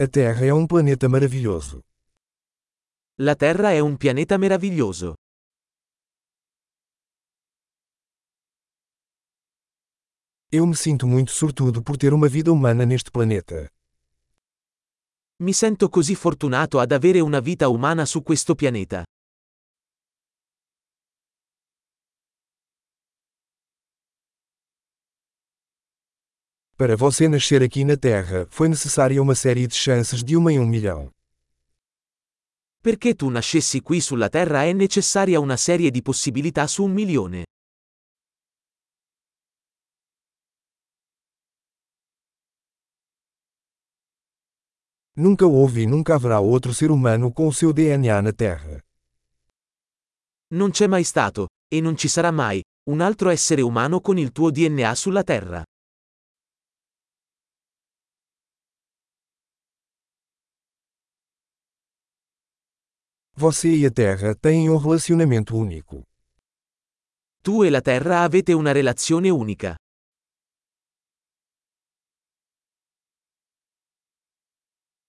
A Terra é um planeta maravilhoso. La Terra è un pianeta meraviglioso. Eu me sinto muito sortudo por ter uma vida humana neste planeta. Mi sento così fortunato ad avere una vita umana su questo pianeta. Para você nascer aqui na Terra, foi necessária uma série de chances de uma em um milhão. Perché tu nascessi qui sulla Terra è necessaria una serie di possibilità su un milione. Nunca houve e nunca haverá outro ser humano com o seu DNA na Terra. Non c'è mai stato, e non ci sarà mai, un altro essere umano con il tuo DNA sulla Terra. Você e a Terra têm um relacionamento único. Tu e la Terra avete una relazione unica.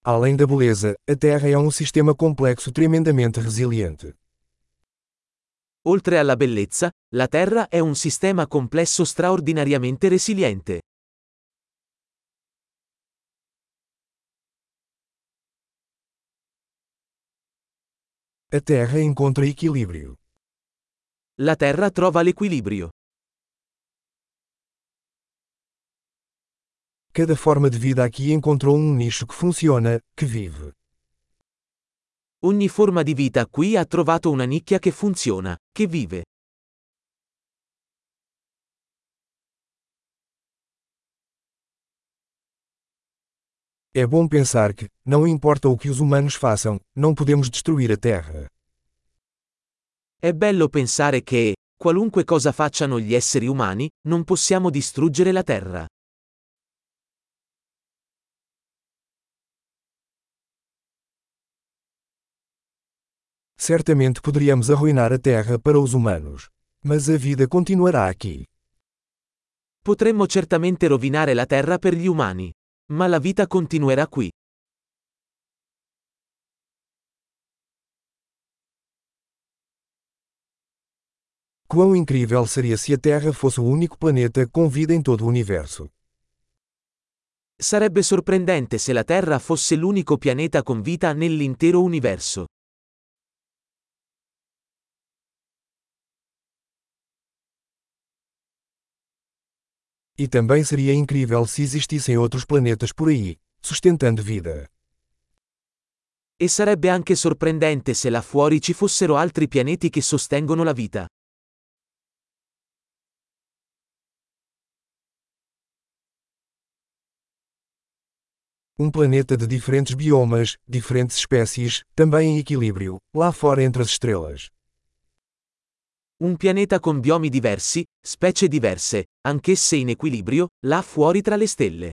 Além da beleza, a Terra é um sistema complexo tremendamente resiliente. Oltre alla bellezza, la Terra è un sistema complesso straordinariamente resiliente. A Terra encontra equilíbrio. La Terra trova l'equilibrio. Cada forma de vida aqui encontrou um nicho que funciona, que vive. Ogni forma di vita qui ha trovato una nicchia che funziona, che vive. É bom pensar que, não importa o que os humanos façam, não podemos destruir a Terra. È bello pensare che, qualunque cosa facciano gli esseri umani, non possiamo distruggere la Terra. Certamente poderíamos arruinar a Terra para os humanos. Mas a vida continuará aqui. Potremmo certamente rovinare la Terra per gli umani. Ma la vita continuerà qui. Quão incrível seria se a Terra fosse o único planeta com vida em todo o universo. Sarebbe sorprendente se la Terra fosse l'unico pianeta con vita nell'intero universo. E também seria incrível se existissem outros planetas por aí, sustentando vida. E sarebbe anche sorprendente se là fuori ci fossero altri pianeti che sostengono la vita. Um planeta de diferentes biomas, diferentes espécies, também em equilíbrio, lá fora entre as estrelas. Un pianeta con biomi diversi, specie diverse, anch'esse in equilibrio, là fuori tra le stelle.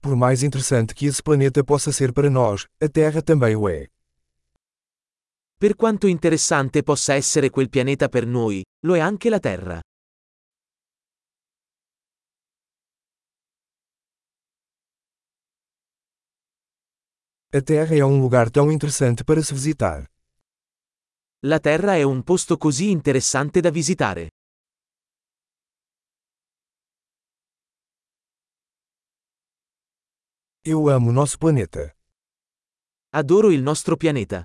Por mais interessante que esse planeta possa ser para nós, a Terra também o é. Per quanto interessante possa essere quel pianeta per noi, lo è anche la Terra. A Terra é um lugar tão interessante para se visitar. La Terra è un posto così interessante da visitare. Eu amo nosso planeta. Adoro il nostro pianeta.